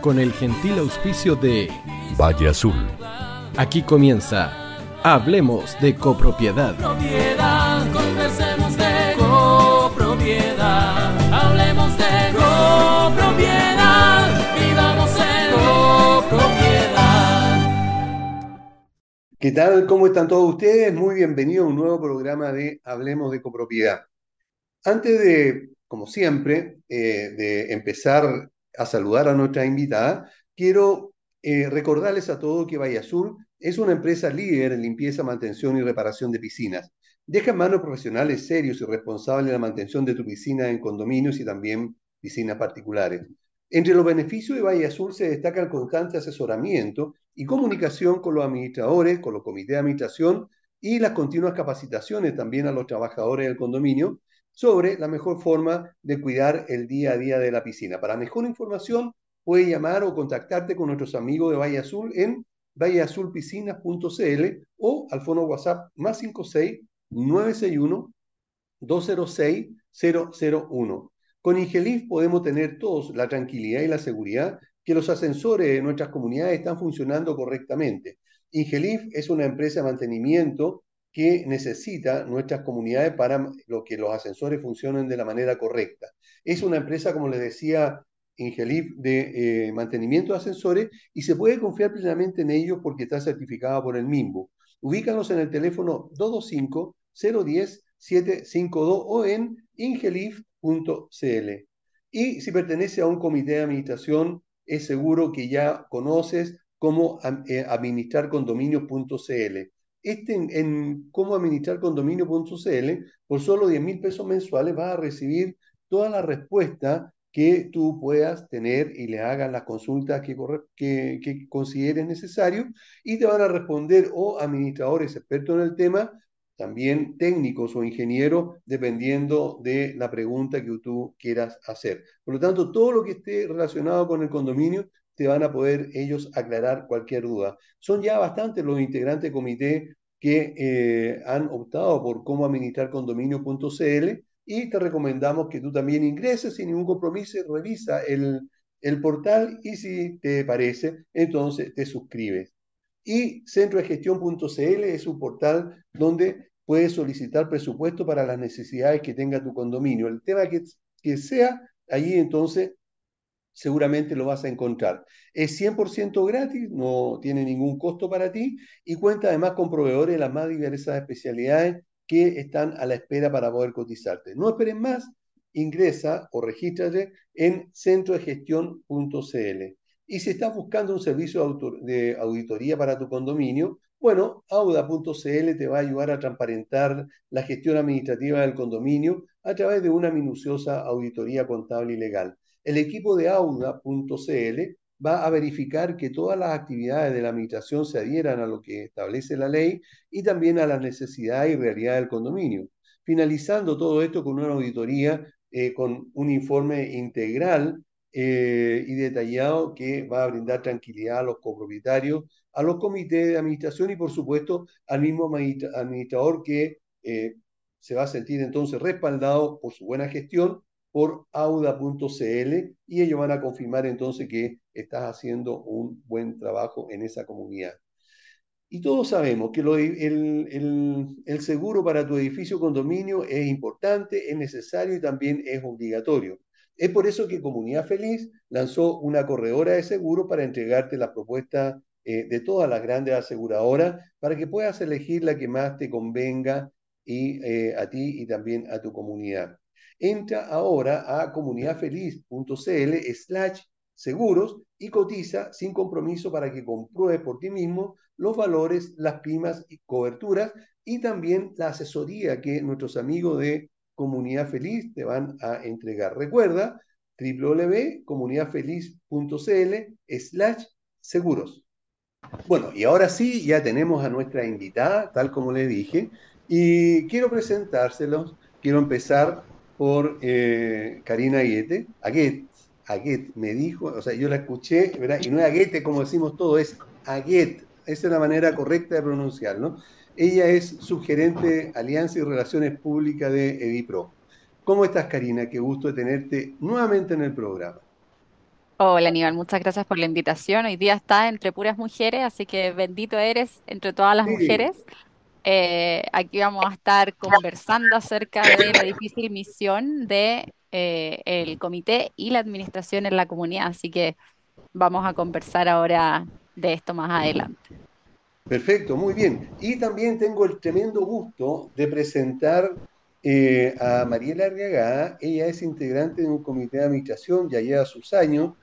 con el gentil auspicio de Valle Azul. Aquí comienza Hablemos de copropiedad. Propiedad, conversemos de copropiedad. Hablemos de copropiedad. Vivamos en copropiedad. ¿Qué tal? ¿Cómo están todos ustedes? Muy bienvenidos a un nuevo programa de Hablemos de copropiedad. Antes de, como siempre, eh, de empezar a saludar a nuestra invitada, quiero eh, recordarles a todos que Valle Azul es una empresa líder en limpieza, mantención y reparación de piscinas. Deja en manos profesionales serios y responsables la mantención de tu piscina en condominios y también piscinas particulares. Entre los beneficios de Valle Azul se destaca el constante asesoramiento y comunicación con los administradores, con los comités de administración y las continuas capacitaciones también a los trabajadores del condominio sobre la mejor forma de cuidar el día a día de la piscina. Para mejor información, puedes llamar o contactarte con nuestros amigos de Valle Azul en valleazulpiscinas.cl o al fono WhatsApp más 56 961 206 001. Con Ingelif podemos tener todos la tranquilidad y la seguridad que los ascensores de nuestras comunidades están funcionando correctamente. Ingelif es una empresa de mantenimiento que necesita nuestras comunidades para lo que los ascensores funcionen de la manera correcta. Es una empresa, como les decía, Ingelif de eh, mantenimiento de ascensores y se puede confiar plenamente en ellos porque está certificada por el MIMBU. Ubícanos en el teléfono 225-010-752 o en ingelif.cl. Y si pertenece a un comité de administración, es seguro que ya conoces cómo eh, administrar condominios.cl este en, cómo administrar condominio.cl, por solo 10 mil pesos mensuales vas a recibir toda la respuesta que tú puedas tener y le hagas las consultas que, que, que consideres necesario y te van a responder o administradores expertos en el tema, también técnicos o ingenieros, dependiendo de la pregunta que tú quieras hacer. Por lo tanto, todo lo que esté relacionado con el condominio te van a poder ellos aclarar cualquier duda. Son ya bastantes los integrantes del comité que eh, han optado por cómo administrar condominio.cl y te recomendamos que tú también ingreses sin ningún compromiso, revisa el, el portal y si te parece, entonces te suscribes. Y centro de gestión.cl es un portal donde puedes solicitar presupuesto para las necesidades que tenga tu condominio. El tema que, que sea, allí entonces seguramente lo vas a encontrar. Es 100% gratis, no tiene ningún costo para ti y cuenta además con proveedores de las más diversas especialidades que están a la espera para poder cotizarte. No esperen más, ingresa o regístrate en centrodegestión.cl. Y si estás buscando un servicio de auditoría para tu condominio, bueno, auda.cl te va a ayudar a transparentar la gestión administrativa del condominio a través de una minuciosa auditoría contable y legal el equipo de auda.cl va a verificar que todas las actividades de la administración se adhieran a lo que establece la ley y también a las necesidades y realidad del condominio. Finalizando todo esto con una auditoría, eh, con un informe integral eh, y detallado que va a brindar tranquilidad a los copropietarios, a los comités de administración y por supuesto al mismo administrador que eh, se va a sentir entonces respaldado por su buena gestión por auda.cl y ellos van a confirmar entonces que estás haciendo un buen trabajo en esa comunidad. Y todos sabemos que el, seguro para tu edificio condominio es importante, es necesario y también es obligatorio. Es por eso que Comunidad Feliz lanzó una corredora de seguro para entregarte la propuesta eh, de todas las grandes aseguradoras para que puedas elegir la que más te convenga y, eh, a ti y también a tu comunidad. Entra ahora a comunidadfeliz.cl slash seguros y cotiza sin compromiso para que compruebe por ti mismo los valores, las primas y coberturas y también la asesoría que nuestros amigos de Comunidad Feliz te van a entregar. Recuerda www.comunidadfeliz.cl slash seguros. Bueno, y ahora sí, ya tenemos a nuestra invitada, tal como le dije, y quiero presentárselos. Quiero empezar por eh, Karina Aguete. Aguet, Aguet me dijo, o sea, yo la escuché, ¿verdad? Y no es Aguete como decimos todo, es Aguet. Esa es la manera correcta de pronunciar, ¿no? Ella es subgerente Alianza y Relaciones Públicas de Edipro. ¿Cómo estás, Karina? Qué gusto de tenerte nuevamente en el programa. Hola Aníbal, muchas gracias por la invitación. Hoy día está entre puras mujeres, así que bendito eres entre todas las Sí, mujeres. Eh, aquí vamos a estar conversando acerca de la difícil misión de eh, el comité y la administración en la comunidad, así que vamos a conversar ahora de esto más adelante. perfecto, muy bien. Y también tengo el tremendo gusto de presentar eh, a Mariela Arriagada. Ella es integrante de un comité de administración, ya lleva sus años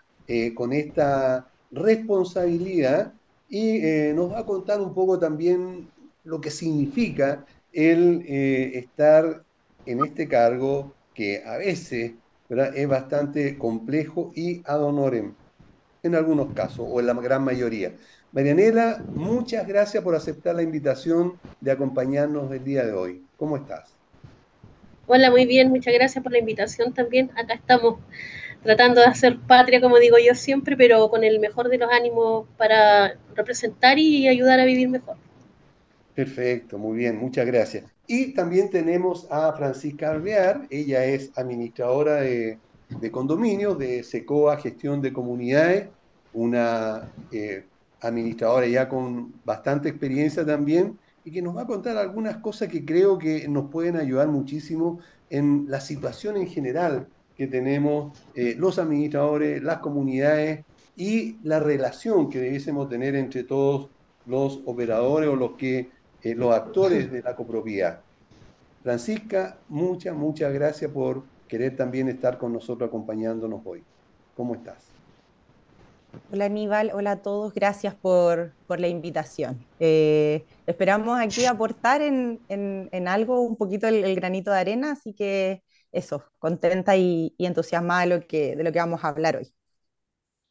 con esta responsabilidad y nos va a contar un poco también lo que significa el eh, estar en este cargo que a veces, ¿verdad? es bastante complejo y ad honorem. en algunos casos, o en la gran mayoría. Marianela, muchas gracias por aceptar la invitación de acompañarnos el día de hoy. ¿Cómo estás? Hola, muy bien, muchas gracias por la invitación también. Acá estamos tratando de hacer patria, como digo yo siempre, pero con el mejor de los ánimos para representar y ayudar a vivir mejor. Perfecto, muy bien, muchas gracias. Y también tenemos a Francisca Alvear, ella es administradora de, de condominios de SECOA Gestión de Comunidades, una eh, administradora ya con bastante experiencia también, y que nos va a contar algunas cosas que creo que nos pueden ayudar muchísimo en la situación en general que tenemos eh, los administradores, las comunidades y la relación que debiésemos tener entre todos los operadores o los que los actores de la copropiedad. Francisca, muchas, muchas gracias por querer también estar con nosotros acompañándonos hoy. ¿Cómo estás? Hola Aníbal, hola a todos, gracias por, por la invitación. Eh, esperamos aquí aportar en, en- en algo, un poquito el, granito de arena, así que eso, contenta y, entusiasmada lo que, de lo que vamos a hablar hoy.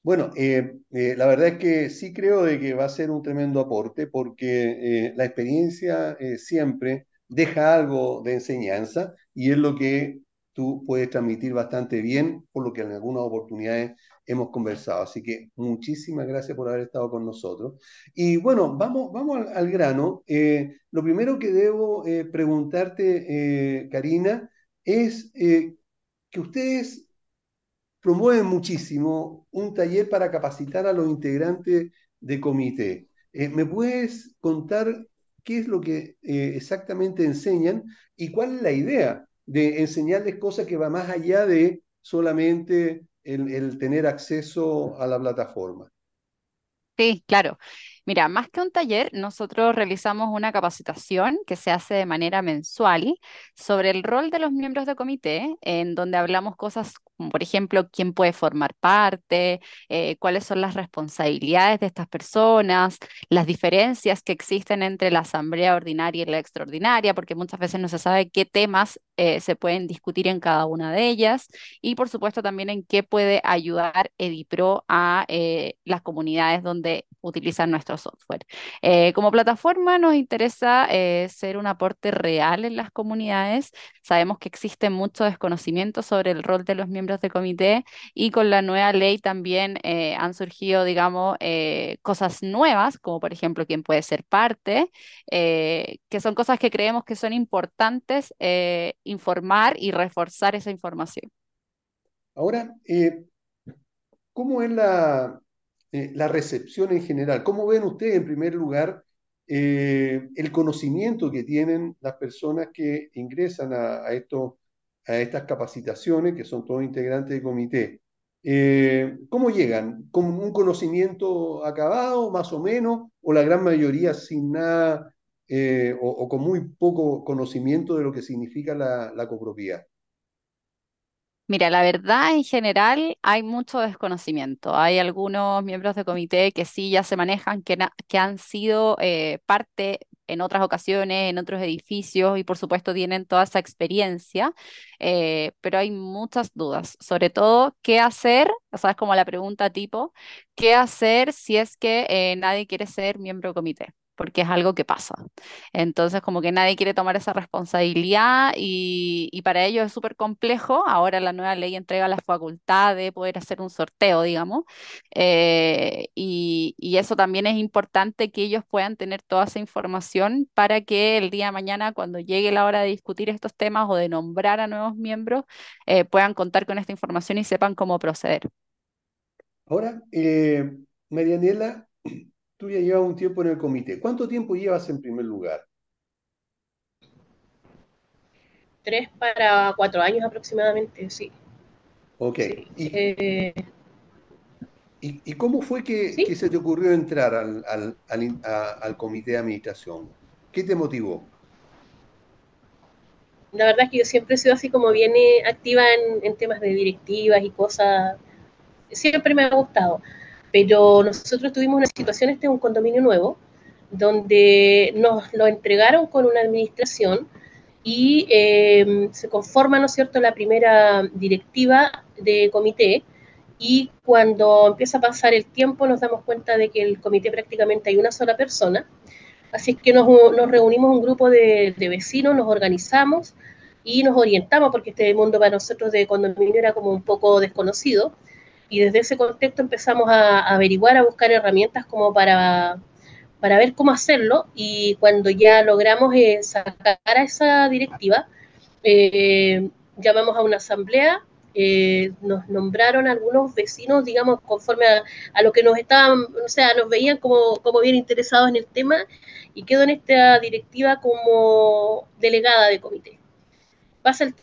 Bueno, eh, eh, la verdad es que sí creo de que va a ser un tremendo aporte porque eh, la experiencia siempre deja algo de enseñanza y es lo que tú puedes transmitir bastante bien, por lo que en algunas oportunidades hemos conversado. Así que muchísimas gracias por haber estado con nosotros. Y bueno, vamos, vamos al, al grano. Lo primero que debo preguntarte, Karina, es que ustedes promueven muchísimo un taller para capacitar a los integrantes de comité. Eh, ¿me puedes contar qué es lo que eh, exactamente enseñan y cuál es la idea de enseñarles cosas que va más allá de solamente el tener acceso a la plataforma? Sí, claro. Mira, más que un taller, nosotros realizamos una capacitación que se hace de manera mensual sobre el rol de los miembros de comité, en donde hablamos cosas como, por ejemplo, quién puede formar parte, eh, cuáles son las responsabilidades de estas personas, las diferencias que existen entre la asamblea ordinaria y la extraordinaria, porque muchas veces no se sabe qué temas eh, se pueden discutir en cada una de ellas y por supuesto también en qué puede ayudar EDIPRO a eh, las comunidades donde utilizan nuestro software. Eh, como plataforma nos interesa eh, ser un aporte real en las comunidades. Sabemos que existe mucho desconocimiento sobre el rol de los miembros de comité y con la nueva ley también eh, han surgido, digamos, cosas nuevas, como por ejemplo quién puede ser parte, que son cosas que creemos que son importantes informar y reforzar esa información. Ahora, ¿Cómo es la, eh, la recepción en general? ¿Cómo ven ustedes, en primer lugar, eh, el conocimiento que tienen las personas que ingresan a, a a estas capacitaciones, que son todos integrantes de comité? Eh, ¿cómo llegan? ¿Con un conocimiento acabado, más o menos, o la gran mayoría sin nada, o, con muy poco conocimiento de lo que significa la copropiedad? Mira, la verdad en general hay mucho desconocimiento. Hay algunos miembros de comité que sí ya se manejan, que, han sido eh, parte en otras ocasiones, en otros edificios y por supuesto tienen toda esa experiencia, eh, pero hay muchas dudas, sobre todo qué hacer, o sea, es como la pregunta tipo, ¿qué hacer si es que eh, nadie quiere ser miembro de comité? Porque es algo que pasa. Entonces, como que nadie quiere tomar esa responsabilidad y, para ellos es súper complejo. Ahora la nueva ley entrega la facultad de poder hacer un sorteo, digamos, eh, y, eso también es importante que ellos puedan tener toda esa información para que el día de mañana, cuando llegue la hora de discutir estos temas o de nombrar a nuevos miembros, eh, puedan contar con esta información y sepan cómo proceder. Ahora, eh, tú ya llevas un tiempo en el comité. ¿Cuánto tiempo llevas en primer lugar? Tres para cuatro años aproximadamente, sí. Ok. sí. ¿Y, Eh, y- y cómo fue que, Sí. que se te ocurrió entrar al, al- al in- a- al comité de administración? ¿Qué te motivó? la verdad es que yo siempre he sido así como bien eh, activa en, en temas de directivas y cosas. Siempre me ha gustado. Pero nosotros tuvimos una situación, este es un condominio nuevo, donde nos lo entregaron con una administración y eh, se conforma, ¿no es cierto?, la primera directiva de comité y cuando empieza a pasar el tiempo nos damos cuenta de que el comité prácticamente hay una sola persona, así que nos, nos reunimos un grupo de, de vecinos, nos organizamos y nos orientamos, porque este mundo para nosotros de condominio era como un poco desconocido, y desde ese contexto empezamos a, averiguar, a buscar herramientas como para, para ver cómo hacerlo, y cuando ya logramos eh, sacar a esa directiva, eh, llamamos a una asamblea, eh, nos nombraron algunos vecinos, digamos, conforme a, a, lo que nos estaban, o sea, nos veían como, como bien interesados en el tema, y quedo en esta directiva como delegada de comité. Pasa el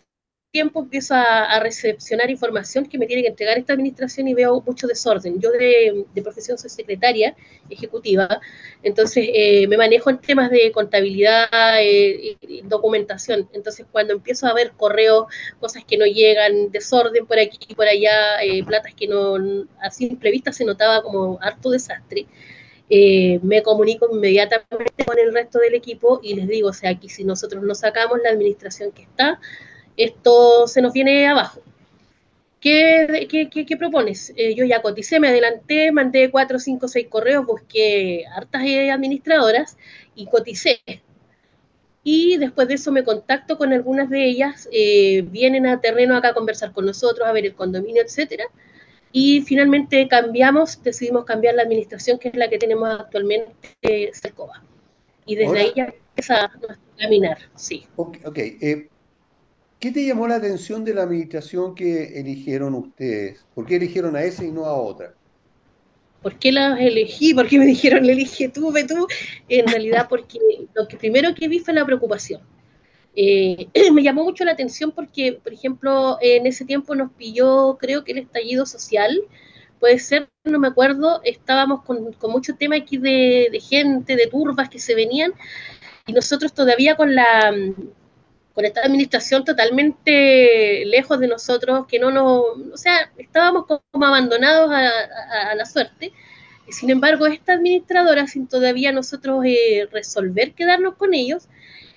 tiempo, empiezo a, a, recepcionar información que me tiene que entregar esta administración y veo mucho desorden. Yo de, de profesión soy secretaria ejecutiva, entonces eh, me manejo en temas de contabilidad, eh, y documentación. Entonces cuando empiezo a ver correos, cosas que no llegan, desorden por aquí y por allá, eh, platas que no, a simple vista se notaba como harto desastre. Eh, me comunico inmediatamente con el resto del equipo y les digo, o sea, aquí si nosotros no sacamos la administración que está, esto se nos viene abajo. ¿Qué, qué, qué, qué propones? Eh, yo ya coticé, me adelanté, mandé cuatro, cinco, seis correos, busqué hartas administradoras y coticé. Y después de eso me contacto con algunas de ellas, eh, vienen a terreno acá a conversar con nosotros, a ver el condominio, etcétera. Y finalmente cambiamos, decidimos cambiar la administración, que es la que tenemos actualmente, eh, Cercova. Y desde Ahora, ahí ya empieza a caminar, sí. Ok, okay. Eh, ¿qué te llamó la atención de la administración que eligieron ustedes? ¿Por qué eligieron a esa y no a otra? ¿Por qué las elegí? ¿Por qué me dijeron elige tú, ve tú? En realidad porque lo que primero que vi fue la preocupación. Eh, me llamó mucho la atención porque, por ejemplo, en ese tiempo nos pilló, creo que el estallido social, puede ser, no me acuerdo, estábamos con, con mucho tema aquí de, de, gente, de turbas que se venían, y nosotros todavía con la con esta administración totalmente lejos de nosotros, que no nos, o sea, estábamos como abandonados a, la suerte, y sin embargo esta administradora, sin todavía nosotros eh, resolver quedarnos con ellos,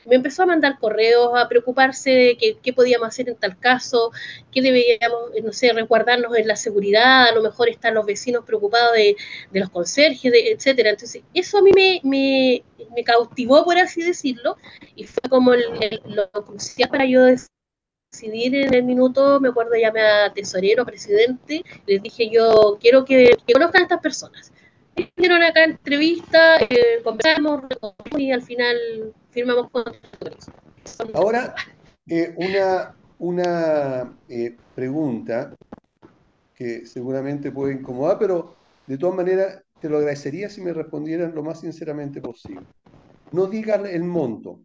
me empezó a mandar correos, a preocuparse de qué, qué podíamos hacer en tal caso, qué debíamos, no sé, resguardarnos en la seguridad, a lo mejor están los vecinos preocupados de, de los conserjes, de, etcétera. Entonces, eso a mí me, me, cautivó, por así decirlo, y fue como lo crucial para yo decidir en el minuto, me acuerdo, llamé a tesorero, presidente, les dije yo quiero que, que conozcan a estas personas. Hicieron acá entrevista, eh, conversamos y al final firmamos con Ahora, eh, una, una eh, pregunta que seguramente puede incomodar, pero de todas maneras te lo agradecería si me respondieran lo más sinceramente posible. No digan el monto,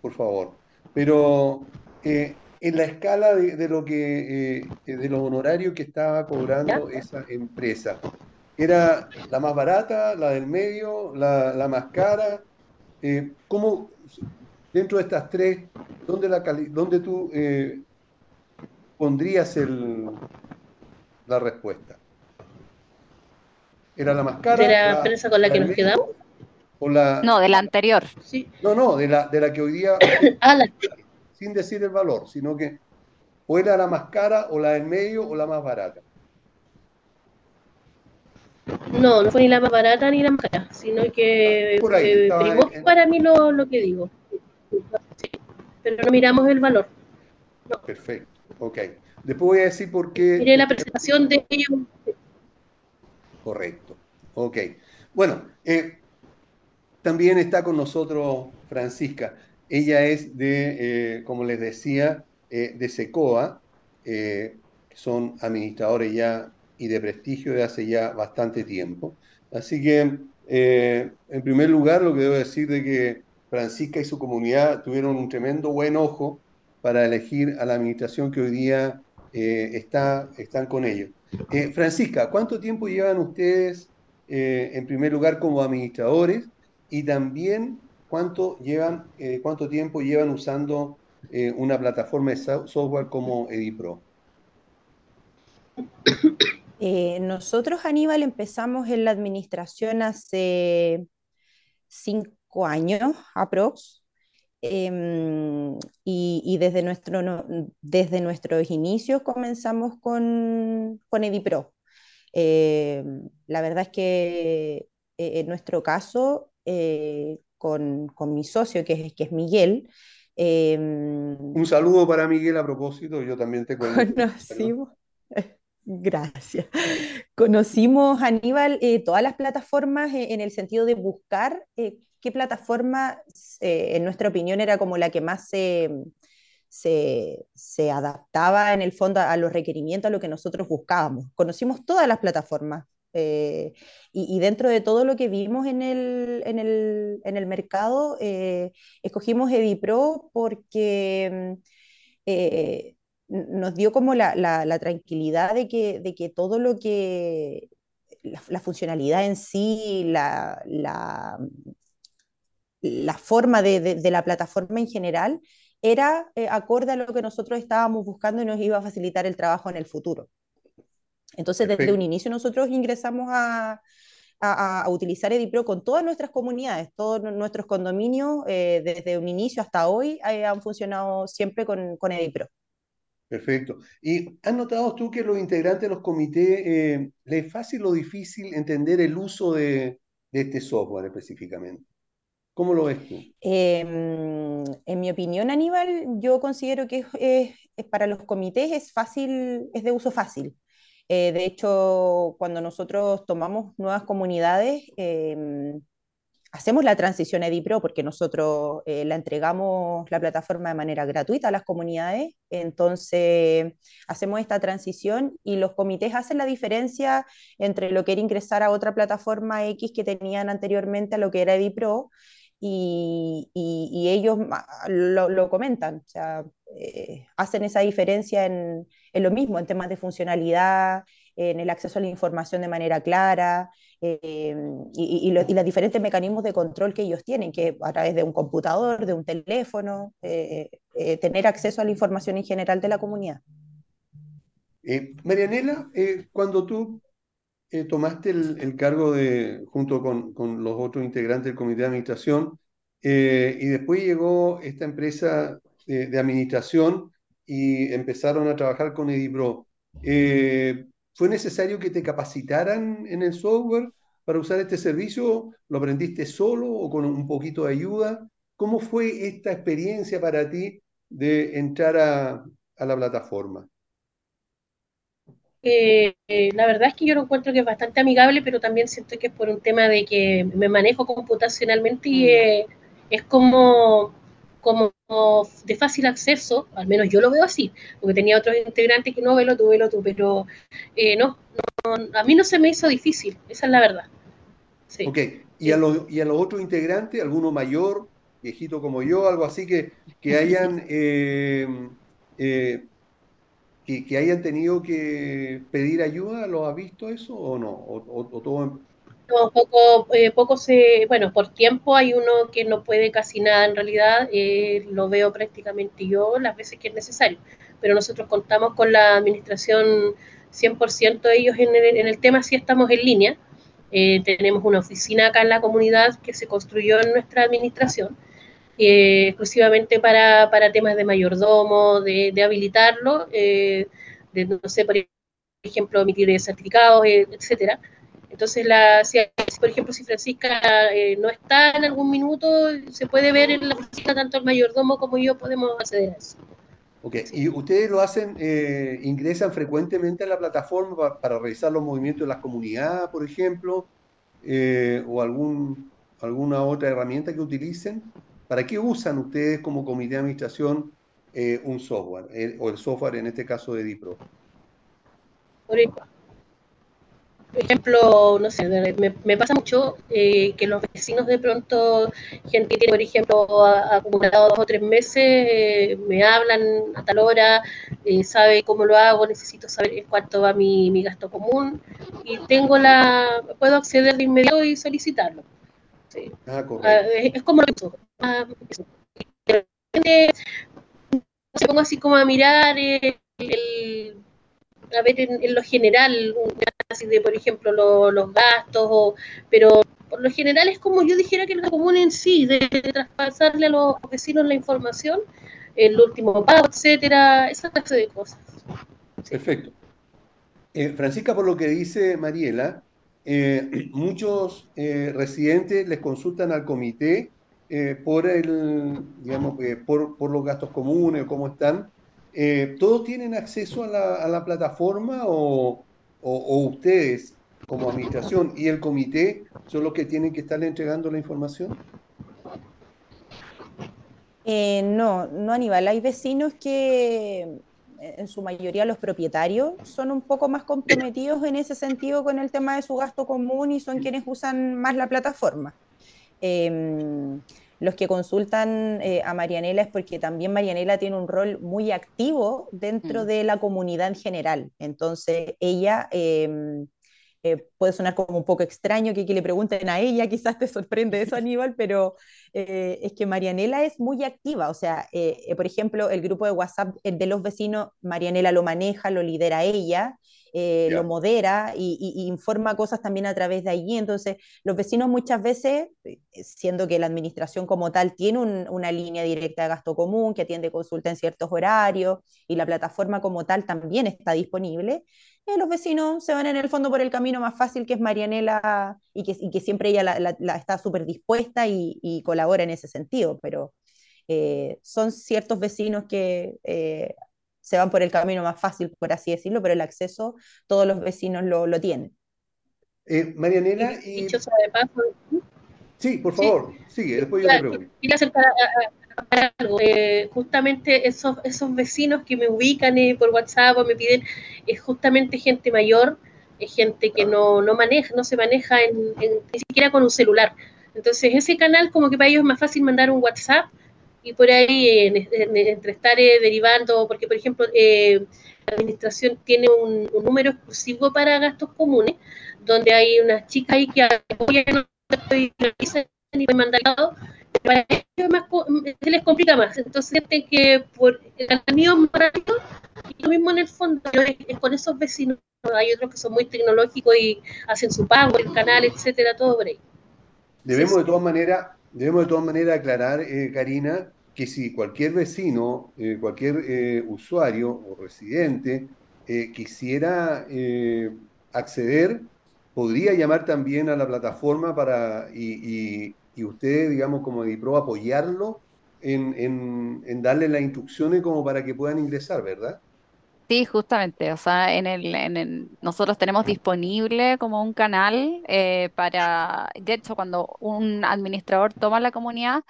por favor, pero eh, en la escala de, de lo que de los honorarios que estaba cobrando esa empresa, ¿era la más barata, la del medio, la, la más cara? Eh, ¿Cómo, dentro de estas tres, dónde, la dónde tú eh, pondrías el, la respuesta? ¿Era la más cara? ¿De la, la empresa con la, la que nos quedamos? O la, no, de la anterior. Sí. No, no, de la, de la que hoy día, ah, la... sin decir el valor, sino que o era la más cara, o la del medio, o la más barata. No, no fue ni la más barata ni la más cara, sino que Por ahí, eh, primó en... para mí lo, lo que digo. Sí, pero no miramos el valor. No. Perfecto, ok. Después voy a decir por qué. Miré la presentación de ellos. Correcto, ok. Bueno, eh, también está con nosotros Francisca. Ella es de, eh, como les decía, eh, de SECOA, son administradores ya y de prestigio de hace ya bastante tiempo. Así que, eh, en primer lugar, lo que debo decir de que Francisca y su comunidad tuvieron un tremendo buen ojo para elegir a la administración que hoy día eh, está, están con ellos. Eh, Francisca, ¿cuánto tiempo llevan ustedes, en primer lugar, como administradores? Y también, ¿cuánto, llevan, cuánto tiempo llevan usando una plataforma de software como EdiPro? Eh, nosotros, Aníbal, empezamos en la administración hace cinco años, aprox. Em, y, desde, nuestro, desde nuestros inicios comenzamos con, con EdiPro. Em, la verdad es que eh, en nuestro caso, eh, con, con, mi socio, que es, que es Miguel, em, un saludo para Miguel a propósito, yo también te conocimos. Gracias. Conocimos, Aníbal, eh, todas las plataformas eh, en el sentido de buscar eh, qué plataforma, en nuestra opinión, era como la que más se, se, adaptaba en el fondo a, los requerimientos, a lo que nosotros buscábamos. Conocimos todas las plataformas. Y, dentro de todo lo que vimos en el, en el, en el mercado, escogimos EdiPro porque nos dio como la, tranquilidad de que, de que, todo lo que, la, funcionalidad en sí, la, forma de, la plataforma en general, era eh, acorde a lo que nosotros estábamos buscando y nos iba a facilitar el trabajo en el futuro. Entonces, desde un inicio nosotros ingresamos a, a, utilizar EdiPro con todas nuestras comunidades, todos nuestros condominios, eh, desde un inicio hasta hoy, eh, han funcionado siempre con, con EdiPro. Perfecto. ¿Y has notado tú que los integrantes de los comités eh, les es fácil o difícil entender el uso de, este software específicamente? ¿Cómo lo ves tú? Em, en mi opinión, Aníbal, yo considero que para los comités es fácil, es de uso fácil. Eh, de hecho, cuando nosotros tomamos nuevas comunidades, em, hacemos la transición a EdiPro porque nosotros eh, la entregamos la plataforma de manera gratuita a las comunidades, entonces hacemos esta transición y los comités hacen la diferencia entre lo que era ingresar a otra plataforma X que tenían anteriormente a lo que era EdiPro y, y, ellos lo, comentan, o sea, eh, hacen esa diferencia en, en lo mismo, en temas de funcionalidad, en el acceso a la información de manera clara eh, y, los, diferentes mecanismos de control que ellos tienen, que a través de un computador, de un teléfono, eh, eh, tener acceso a la información en general de la comunidad. Marianela, cuando tú tomaste el, cargo de, junto con, con, los otros integrantes del comité de administración, y después llegó esta empresa de, administración y empezaron a trabajar con Edipro. ¿Fue necesario que te capacitaran en el software para usar este servicio? ¿Lo aprendiste solo o con un poquito de ayuda? ¿Cómo fue esta experiencia para ti de entrar a, la plataforma? Eh, eh, la verdad es que yo lo encuentro que es bastante amigable, pero también siento que es por un tema de que me manejo computacionalmente y mm. es como como de fácil acceso, al menos yo lo veo así, porque tenía otros integrantes que no, velo tú, velo tú, pero eh, no, a mí no se me hizo difícil, esa es la verdad. Ok, ¿Y, a los, ¿y a los otros integrantes, alguno mayor, viejito como yo, algo así, que, que hayan... Eh, eh, que, hayan tenido que pedir ayuda, ¿lo has visto eso o no? ¿O, o todo no, poco, eh, poco se, bueno, por tiempo hay uno que no puede casi nada en realidad, eh, lo veo prácticamente yo las veces que es necesario, pero nosotros contamos con la administración 100% de ellos en el, en el tema, si estamos en línea, eh, tenemos una oficina acá en la comunidad que se construyó en nuestra administración, exclusivamente para, para, temas de mayordomo, de, de habilitarlo, de, no sé, por ejemplo, emitir certificados, etcétera entonces, la, si, por ejemplo, si Francisca eh, no está en algún minuto, se puede ver en la oficina, tanto el mayordomo como yo podemos acceder a eso. Ok, ¿y ustedes lo hacen, eh, ingresan frecuentemente a la plataforma para, revisar los movimientos de las comunidades, por ejemplo, eh, o algún, alguna otra herramienta que utilicen? ¿Para qué usan ustedes como comité de administración un software, o el software en este caso de DIPRO? Por ejemplo, ejemplo, no sé, me, me pasa mucho eh, que los vecinos de pronto, gente que tiene, por ejemplo, ha- acumulado dos o tres meses, eh, me hablan a tal hora, eh, sabe cómo lo hago, necesito saber en cuánto va mi, mi gasto común y tengo la, puedo acceder de inmediato y solicitarlo. Sí. Ah, Ah, es, es como lo que. Ah, se pongo así como a mirar el, a ver en, en lo general, un- así de por ejemplo lo- los gastos, o, pero por lo general es como yo dijera que gasto común en sí, de, de traspasarle a los vecinos la información, el último pago, etcétera, esa clase de cosas. Perfecto. Eh, Francisca, por lo que dice Mariela, eh, muchos eh, residentes les consultan al comité eh, por el, digamos, eh, por, por los gastos comunes, cómo están. Eh, ¿todos tienen acceso a la, plataforma o, ustedes, como administración y el comité, son los que tienen que estarle entregando la información? Eh, no, no Aníbal, hay vecinos que eh, en su mayoría los propietarios son un poco más comprometidos en ese sentido con el tema de su gasto común y son quienes usan más la plataforma. Eh, los que consultan eh, a Marianela es porque también Marianela tiene un rol muy activo dentro Mm. de la comunidad en general. Entonces, ella eh, eh, puede sonar como un poco extraño que, que le pregunten a ella, quizás te sorprende eso, Aníbal, pero eh, es que Marianela es muy activa. O sea, eh, por ejemplo, el grupo de WhatsApp de los vecinos, Marianela lo maneja, lo lidera ella. Eh, lo modera y, y- y informa cosas también a través de allí. Entonces, los vecinos muchas veces, eh, siendo que la administración como tal tiene un- una línea directa de gasto común que atiende consulta en ciertos horarios y la plataforma como tal también está disponible, eh, los vecinos se van en el fondo por el camino más fácil que es Marianela y que, y que siempre ella la, la- la está súper dispuesta y, y colabora en ese sentido, pero eh, son ciertos vecinos que eh, se van por el camino más fácil, por así decirlo, pero el acceso todos los vecinos lo, lo tienen. Eh, Marianela, Y dicho de paso, Sí, por Sí. favor, sigue, después yo te Claro, pregunto. quería hacer para, a- para algo. Eh, justamente esos, esos vecinos que me ubican eh, por WhatsApp o me piden, es justamente gente mayor, es gente que no, no maneja, no se maneja en, en- ni siquiera con un celular. Entonces ese canal como que para ellos es más fácil mandar un WhatsApp y por ahí en- en- entre estar eh, derivando, porque por ejemplo eh, la administración tiene un, un número exclusivo para gastos comunes, donde hay unas chicas ahí que apoyan y lado, para ellos es más co- se les complica más. Entonces sienten que por el mío es más rápido y lo mismo en el fondo es, es con esos vecinos. Hay otros que son muy tecnológicos y hacen su pago, el canal, etcétera, todo por ahí. Debemos Sí, de todas maneras, debemos de todas maneras aclarar, eh, Karina, que si cualquier vecino, eh, cualquier eh, usuario o residente eh, quisiera eh, acceder, podría llamar también a la plataforma para y, y, y usted, digamos, como DIPRO, apoyarlo en, en, en darle las instrucciones como para que puedan ingresar, ¿verdad? Sí, justamente, o sea, en el, en el- nosotros tenemos disponible como un canal eh, para, de hecho, cuando un administrador toma la comunidad,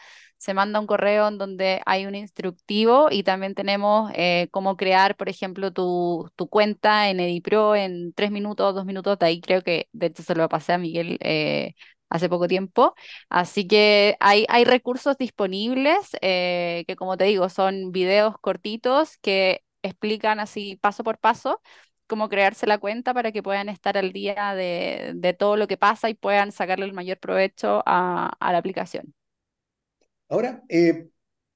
se manda un correo en donde hay un instructivo y también tenemos eh, cómo crear, por ejemplo, tu, tu cuenta en Edipro en tres minutos, dos minutos, de ahí creo que, de hecho, se lo pasé a Miguel eh, hace poco tiempo. Así que hay, hay recursos disponibles eh, que, como te digo, son videos cortitos que explican así paso por paso cómo crearse la cuenta para que puedan estar al día de, de todo lo que pasa y puedan sacarle el mayor provecho a, a la aplicación. Ahora, eh,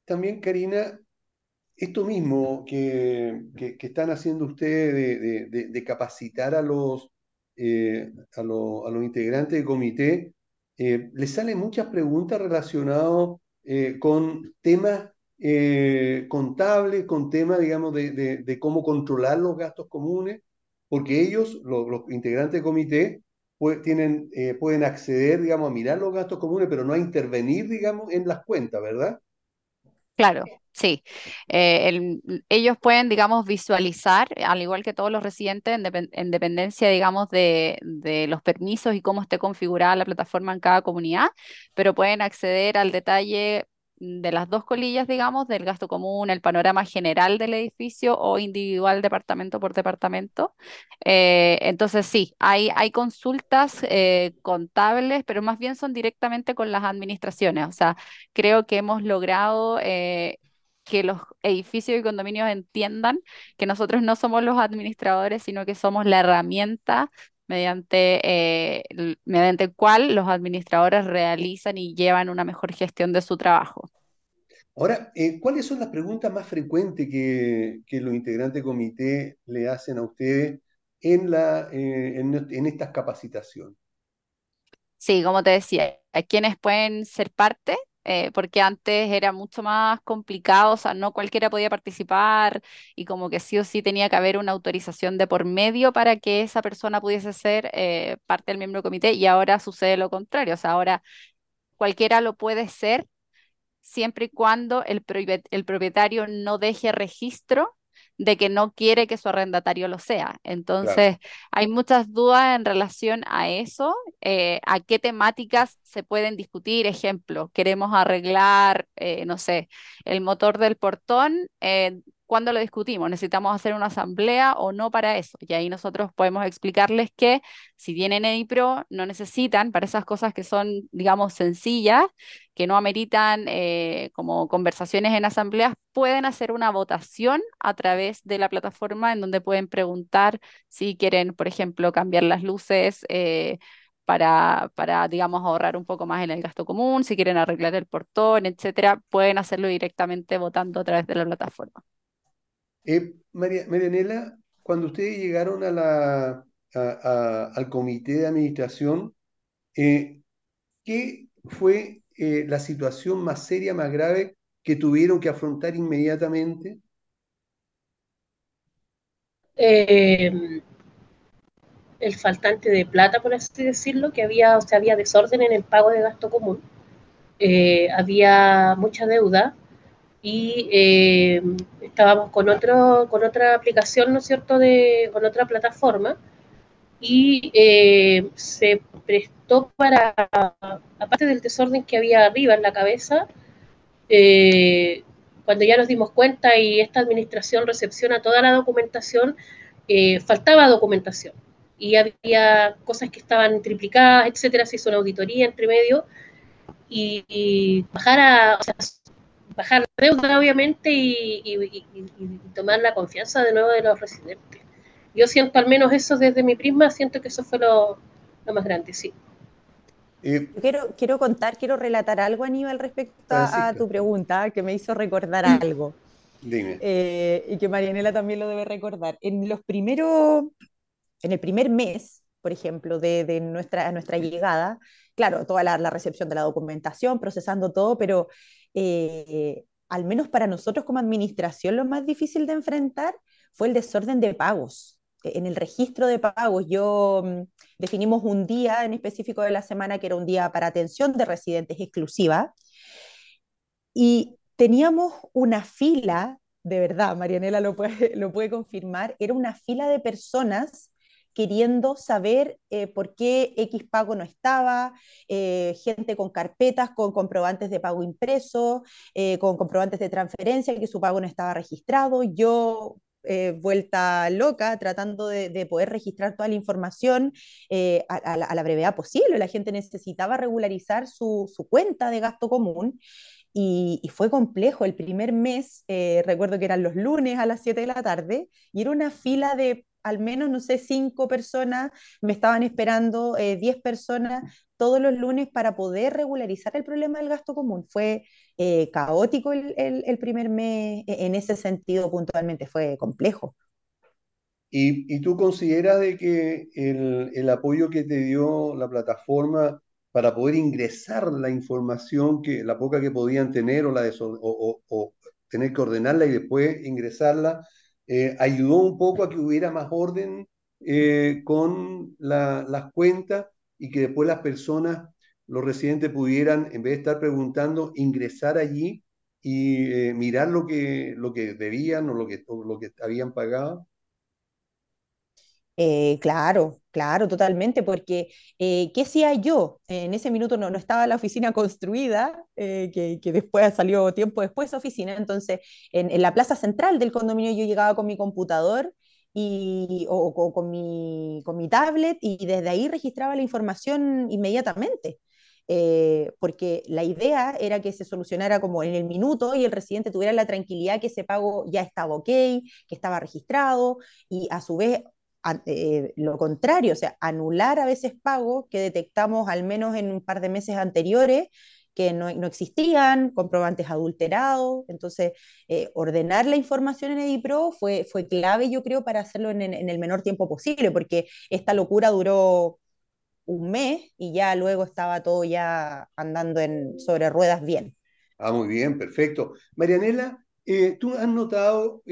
también, Karina, esto mismo que, están haciendo ustedes de, capacitar a los, eh, a, lo- a los integrantes del comité, eh, les salen muchas preguntas relacionadas eh, con temas contables, con temas, digamos, de, cómo controlar los gastos comunes, porque ellos, lo- los, integrantes del comité, pues, tienen, eh, pueden acceder, digamos, a mirar los gastos comunes, pero no a intervenir, digamos, en las cuentas, ¿verdad? Claro, sí. Eh, el- ellos pueden, digamos, visualizar, al igual que todos los residentes, en, en dependencia, digamos, de, de los permisos y cómo esté configurada la plataforma en cada comunidad, pero pueden acceder al detalle de las dos colillas, digamos, del gasto común, el panorama general del edificio o individual departamento por departamento. Eh, entonces sí, hay, hay consultas eh, contables, pero más bien son directamente con las administraciones. O sea, creo que hemos logrado eh, que los edificios y condominios entiendan que nosotros no somos los administradores, sino que somos la herramienta mediante, eh, el, mediante el cual los administradores realizan y llevan una mejor gestión de su trabajo. Ahora, eh, ¿cuáles son las preguntas más frecuentes que, que, los integrantes del comité le hacen a ustedes en, la, eh, en, en estas capacitaciones? Sí, como te decía, a quienes pueden ser parte eh, porque antes era mucho más complicado, o sea, no cualquiera podía participar y como que sí o sí tenía que haber una autorización de por medio para que esa persona pudiese ser eh, parte del miembro del comité y ahora sucede lo contrario, o sea, ahora cualquiera lo puede ser siempre y cuando el, el propietario no deje registro de que no quiere que su arrendatario lo sea. Entonces, claro. hay muchas dudas en relación a eso, eh, a qué temáticas se pueden discutir. Ejemplo, queremos arreglar, eh, no sé, el motor del portón. Eh, ¿Cuándo lo discutimos? ¿Necesitamos hacer una asamblea o no para eso? Y ahí nosotros podemos explicarles que si tienen EDIPRO, no necesitan para esas cosas que son, digamos, sencillas, que no ameritan eh, como conversaciones en asambleas, pueden hacer una votación a través de la plataforma en donde pueden preguntar si quieren, por ejemplo, cambiar las luces. Eh, para, para, digamos, ahorrar un poco más en el gasto común, si quieren arreglar el portón, etcétera, pueden hacerlo directamente votando a través de la plataforma. Eh, María, Marianela, cuando ustedes llegaron al comité de administración, ¿qué fue eh, la situación más seria, más grave que tuvieron que afrontar inmediatamente? el faltante de plata, por así decirlo, que había, o había desorden en el pago de gasto común, había mucha deuda, y eh, estábamos con, otro, con otra aplicación, ¿no es cierto?, de, con otra plataforma, y eh, se prestó para, aparte del desorden que había arriba en la cabeza, eh, cuando ya nos dimos cuenta y esta administración recepciona toda la documentación, eh, faltaba documentación y había cosas que estaban triplicadas, etcétera, se hizo una auditoría entre medio y, bajar a, o sea, bajar la deuda, obviamente, y, tomar la confianza de nuevo de los residentes. Yo siento, al menos eso desde mi prisma, siento que eso fue lo, lo más grande, sí. Quiero, quiero contar, quiero relatar algo, Aníbal, respecto a, a tu pregunta, que me hizo recordar algo. Dime. Eh, y que Marianela también lo debe recordar. En los primeros, en el primer mes, por ejemplo, de, de nuestra, nuestra llegada, claro, toda la, la, recepción de la documentación, procesando todo, pero eh, al menos para nosotros como administración, lo más difícil de enfrentar fue el desorden de pagos. En el registro de pagos, yo mm, definimos un día en específico de la semana que era un día para atención de residentes exclusiva y teníamos una fila, de verdad, Marianela lo puede, confirmar, era una fila de personas queriendo saber eh, por qué X pago no estaba, eh, gente con carpetas, con comprobantes de pago impreso, eh, con comprobantes de transferencia, que su pago no estaba registrado. Yo eh, vuelta loca tratando de, de, poder registrar toda la información eh, a, la, brevedad posible. La gente necesitaba regularizar su, su cuenta de gasto común y, y, fue complejo. El primer mes, eh, recuerdo que eran los lunes a las 7 de la tarde y era una fila de al menos, no sé, cinco personas, me estaban esperando eh, diez personas todos los lunes para poder regularizar el problema del gasto común. Fue eh, caótico el, primer mes, e, en ese sentido puntualmente fue complejo. ¿Y, tú consideras de que el, apoyo que te dio la plataforma para poder ingresar la información, que la poca que podían tener o, la o, o, o tener que ordenarla y después ingresarla, eh, ayudó un poco a que hubiera más orden eh, con la, las cuentas y que después las personas, los residentes pudieran, en vez de estar preguntando, ingresar allí y eh, mirar lo que, lo que debían o lo que, o lo que habían pagado? Eh, claro, claro, totalmente, porque eh, ¿qué hacía yo? En ese minuto no, no estaba la oficina construida, eh, que, que después salió tiempo después oficina, entonces en, en la plaza central del condominio yo llegaba con mi computador y, o, o con mi, con mi tablet y desde ahí registraba la información inmediatamente. Eh, porque la idea era que se solucionara como en el minuto y el residente tuviera la tranquilidad que ese pago ya estaba ok, que estaba registrado y a su vez eh, lo contrario, o sea, anular a veces pagos que detectamos al menos en un par de meses anteriores que no, no existían, comprobantes adulterados. Entonces, eh, ordenar la información en EDIPRO fue, fue clave, yo creo, para hacerlo en, el menor tiempo posible, porque esta locura duró un mes y ya luego estaba todo ya andando sobre ruedas bien. Ah, muy bien, perfecto. Marianela, eh, ¿tú has notado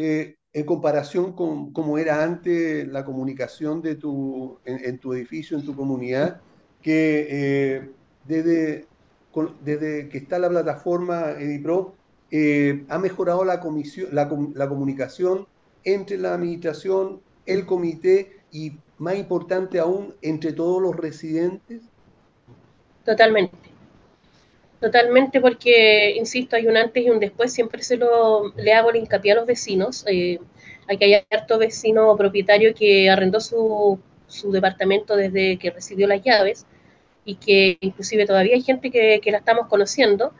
en comparación con cómo era antes la comunicación de tu, en, tu edificio, en tu comunidad, que eh, desde, con- desde que está la plataforma EdiPro, eh, ha mejorado la, comisión, la, la comunicación entre la administración, el comité y, más importante aún, entre todos los residentes? Totalmente. Totalmente porque, insisto, hay un antes y un después, siempre se lo le hago el hincapié a los vecinos. Eh, aquí hay harto vecino propietario que arrendó su, su departamento desde que recibió las llaves y que inclusive todavía hay gente que, que la estamos conociendo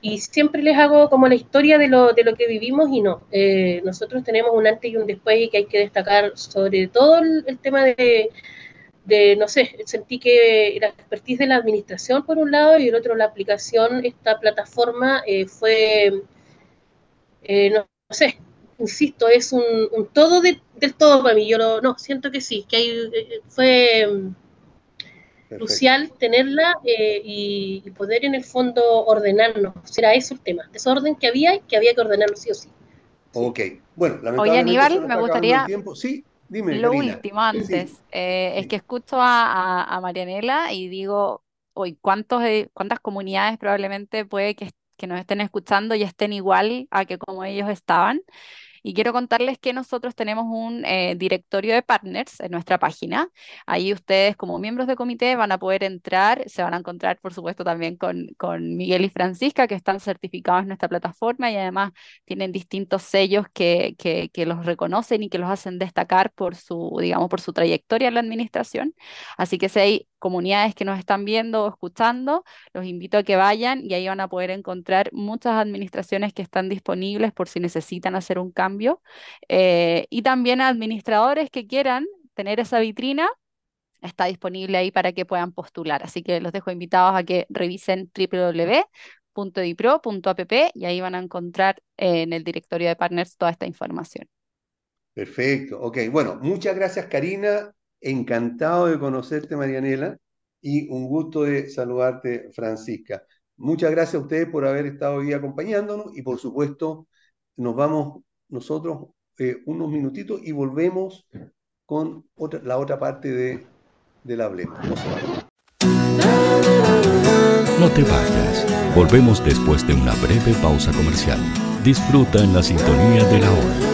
y siempre les hago como la historia de lo, de lo que vivimos y no. Eh, nosotros tenemos un antes y un después y que hay que destacar sobre todo el, el tema de, de, no sé, sentí que la expertise de la administración por un lado y el otro la aplicación, esta plataforma eh, fue, eh, no, no, sé, insisto, es un, un todo de, del todo para mí. Yo lo, no, siento que sí, que hay, eh, fue Perfecto. crucial tenerla eh, y, y, poder en el fondo ordenarnos. Será eso el tema, desorden que había y que había que ordenarlo sí o sí. Ok, bueno, Oye, Aníbal, me gustaría... Sí, dime, Lo Karina. último antes, eh, es que escucho a, a, a Marianela y digo, hoy ¿cuántos, cuántas comunidades probablemente puede que, que nos estén escuchando y estén igual a que como ellos estaban? Y quiero contarles que nosotros tenemos un eh, directorio de partners en nuestra página. Ahí ustedes como miembros de comité van a poder entrar, se van a encontrar por supuesto también con, con Miguel y Francisca que están certificados en nuestra plataforma y además tienen distintos sellos que, que, que los reconocen y que los hacen destacar por su, digamos, por su trayectoria en la administración. Así que si hay comunidades que nos están viendo o escuchando, los invito a que vayan y ahí van a poder encontrar muchas administraciones que están disponibles por si necesitan hacer un cambio. Eh, y también administradores que quieran tener esa vitrina, está disponible ahí para que puedan postular. Así que los dejo invitados a que revisen www.dipro.app y ahí van a encontrar eh, en el directorio de partners toda esta información. Perfecto, ok. Bueno, muchas gracias Karina, encantado de conocerte Marianela y un gusto de saludarte Francisca. Muchas gracias a ustedes por haber estado hoy acompañándonos y por supuesto nos vamos nosotros eh, unos minutitos y volvemos con la otra parte de, del Hablemos. No se vayan. No te vayas. Volvemos después de una breve pausa comercial. Disfruta en la sintonía de la hora.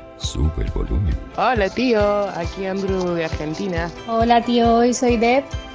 sube el volumen. Hola tío, aquí Andrew de Argentina. Hola tío, hoy soy Deb.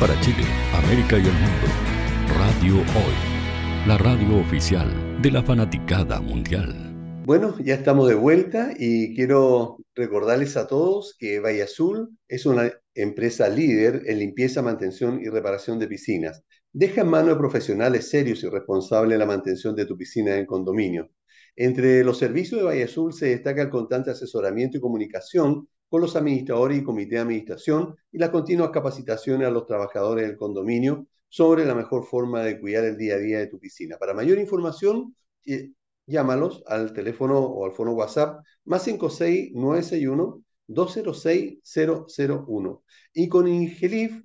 Para Chile, América y el mundo, Radio Hoy, la radio oficial de la fanaticada mundial. Bueno, ya estamos de vuelta y quiero recordarles a todos que Valle Azul es una empresa líder en limpieza, mantención y reparación de piscinas. Deja en manos de profesionales serios y responsables la mantención de tu piscina en condominio. Entre los servicios de Valle Azul se destaca el constante asesoramiento y comunicación con los administradores y comité de administración y las continuas capacitaciones a los trabajadores del condominio sobre la mejor forma de cuidar el día a día de tu piscina. Para mayor información, eh, llámalos al teléfono o al fono WhatsApp más 56961 206 001. Y con Ingelif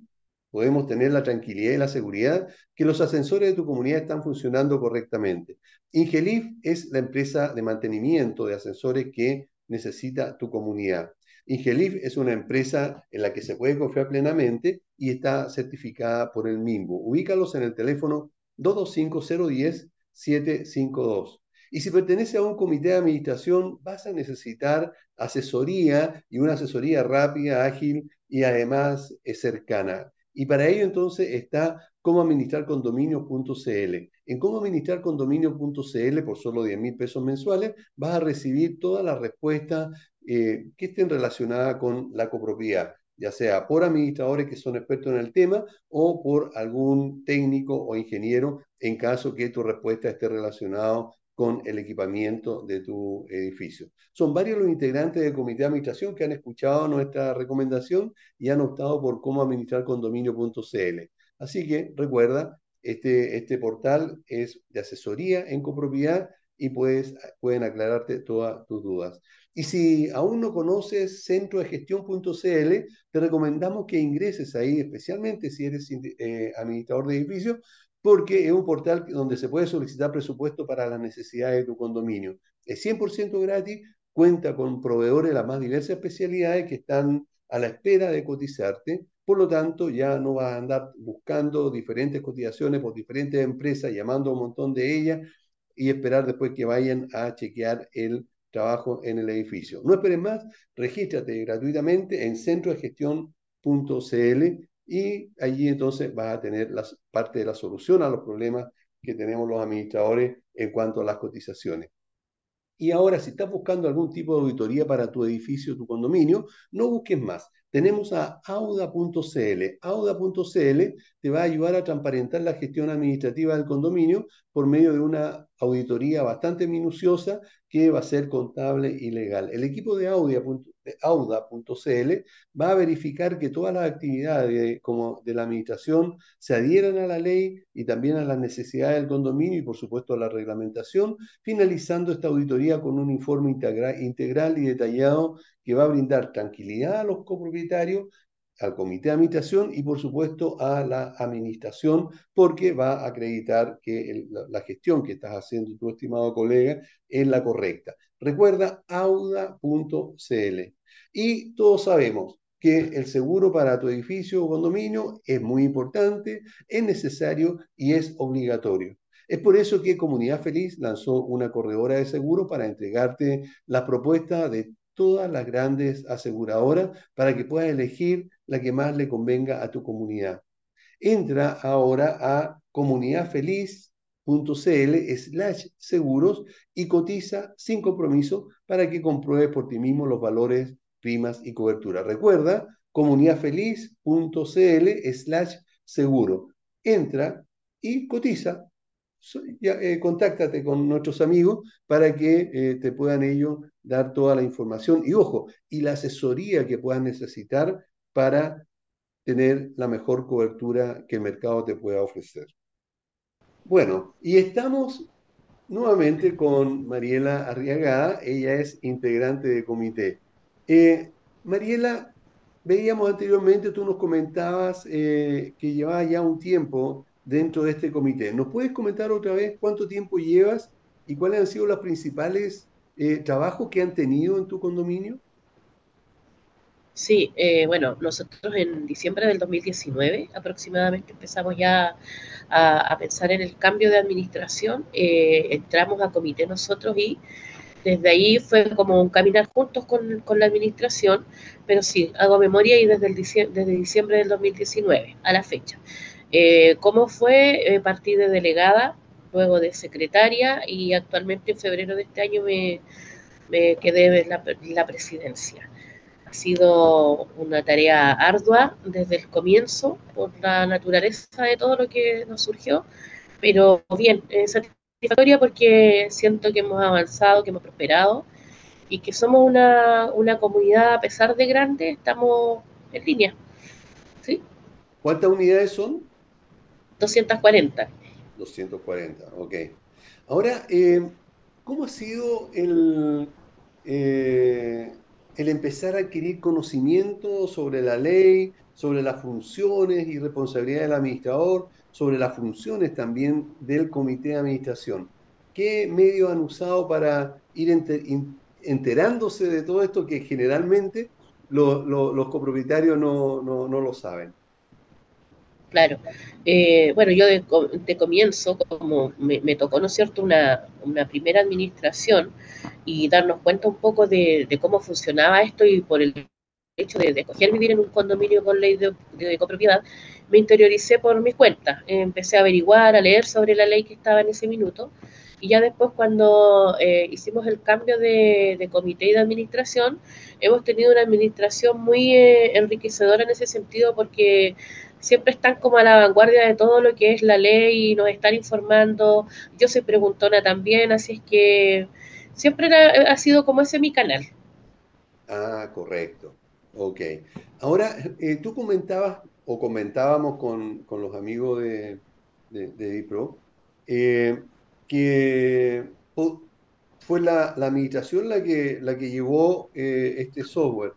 podemos tener la tranquilidad y la seguridad que los ascensores de tu comunidad están funcionando correctamente. Ingelif es la empresa de mantenimiento de ascensores que necesita tu comunidad. Ingelif es una empresa en la que se puede confiar plenamente y está certificada por el MIMBU. Ubícalos en el teléfono 225-010-752. Y si pertenece a un comité de administración, vas a necesitar asesoría y una asesoría rápida, ágil y además cercana. Y para ello entonces está cómo administrar condominio.cl. En cómo administrar condominio.cl por solo 10 mil pesos mensuales vas a recibir todas las respuestas eh, que estén relacionadas con la copropiedad, ya sea por administradores que son expertos en el tema o por algún técnico o ingeniero en caso que tu respuesta esté relacionada con el equipamiento de tu edificio. Son varios los integrantes del comité de administración que han escuchado nuestra recomendación y han optado por cómo administrar condominio.cl. Así que recuerda, este, este portal es de asesoría en copropiedad y puedes, pueden aclararte todas tus dudas. Y si aún no conoces centro de gestión.cl, te recomendamos que ingreses ahí, especialmente si eres eh, administrador de edificios, porque es un portal donde se puede solicitar presupuesto para las necesidades de tu condominio. Es 100% gratis, cuenta con proveedores de las más diversas especialidades que están a la espera de cotizarte. Por lo tanto, ya no vas a andar buscando diferentes cotizaciones por diferentes empresas, llamando a un montón de ellas y esperar después que vayan a chequear el trabajo en el edificio. No esperes más, regístrate gratuitamente en centrodegestión.cl y allí entonces vas a tener parte de la solución a los problemas que tenemos los administradores en cuanto a las cotizaciones. Y ahora, si estás buscando algún tipo de auditoría para tu edificio, tu condominio, no busques más tenemos a auda.cl. Auda.cl te va a ayudar a transparentar la gestión administrativa del condominio por medio de una auditoría bastante minuciosa que va a ser contable y legal. El equipo de Auda.cl va a verificar que todas las actividades de, como de la administración se adhieran a la ley y también a las necesidades del condominio y por supuesto a la reglamentación, finalizando esta auditoría con un informe integral y detallado que va a brindar tranquilidad a los copropietarios, al comité de administración y por supuesto a la administración, porque va a acreditar que la, gestión que estás haciendo tu estimado colega es la correcta. Recuerda auda.cl. Y todos sabemos que el seguro para tu edificio o condominio es muy importante, es necesario y es obligatorio. Es por eso que Comunidad Feliz lanzó una corredora de seguro para entregarte la propuesta de todas las grandes aseguradoras para que puedas elegir la que más le convenga a tu comunidad. Entra ahora a comunidadfeliz.cl slash seguros y cotiza sin compromiso para que compruebes por ti mismo los valores, primas y cobertura. Recuerda, comunidadfeliz.cl slash seguro. Entra y cotiza eh, contáctate con nuestros amigos para que eh, te puedan ellos dar toda la información y ojo, y la asesoría que puedan necesitar para tener la mejor cobertura que el mercado te pueda ofrecer. Bueno, y estamos nuevamente con Mariela Arriagada, ella es integrante del comité. Eh, Mariela, veíamos anteriormente, tú nos comentabas que llevaba ya un tiempo dentro de este comité. ¿Nos puedes comentar otra vez cuánto tiempo llevas y cuáles han sido los principales eh, trabajos que han tenido en tu condominio? Sí, eh, bueno, nosotros en diciembre del 2019 aproximadamente empezamos ya a, pensar en el cambio de administración, eh, entramos a comité nosotros y desde ahí fue como un caminar juntos con, con la administración, pero sí, hago memoria y desde, el, desde diciembre del 2019 a la fecha. Eh, ¿Cómo fue? Eh, partí de delegada, luego de secretaria y actualmente en febrero de este año me, quedé en la, presidencia. Ha sido una tarea ardua desde el comienzo por la naturaleza de todo lo que nos surgió, pero bien, satisfactoria porque siento que hemos avanzado, que hemos prosperado y que somos una, una comunidad, a pesar de grande, estamos en línea. ¿Sí? ¿Cuántas unidades son? 240. 240, ok. Ahora, eh, ¿cómo ha sido el, eh, el empezar a adquirir conocimiento sobre la ley, sobre las funciones y responsabilidades del administrador, sobre las funciones también del comité de administración? ¿Qué medios han usado para ir enterándose de todo esto que generalmente los copropietarios no, no, no lo saben? Claro. Eh, bueno, yo de, comienzo, como me, tocó, ¿no es cierto?, una, primera administración y darnos cuenta un poco de, cómo funcionaba esto y por el hecho de, escoger vivir en un condominio con ley de, copropiedad, me interioricé por mi cuenta. empecé a averiguar, a leer sobre la ley que estaba en ese minuto. Y ya después cuando eh, hicimos el cambio de, comité y de administración, hemos tenido una administración muy eh, enriquecedora en ese sentido porque siempre están como a la vanguardia de todo lo que es la ley y nos están informando. Yo soy preguntona también, así es que siempre ha sido como ese mi canal. Ah, correcto. Ok. Ahora, eh, tú comentabas o comentábamos con, los amigos de, de, DIPRO eh, que fue la, administración la que, la que llevó eh, este software.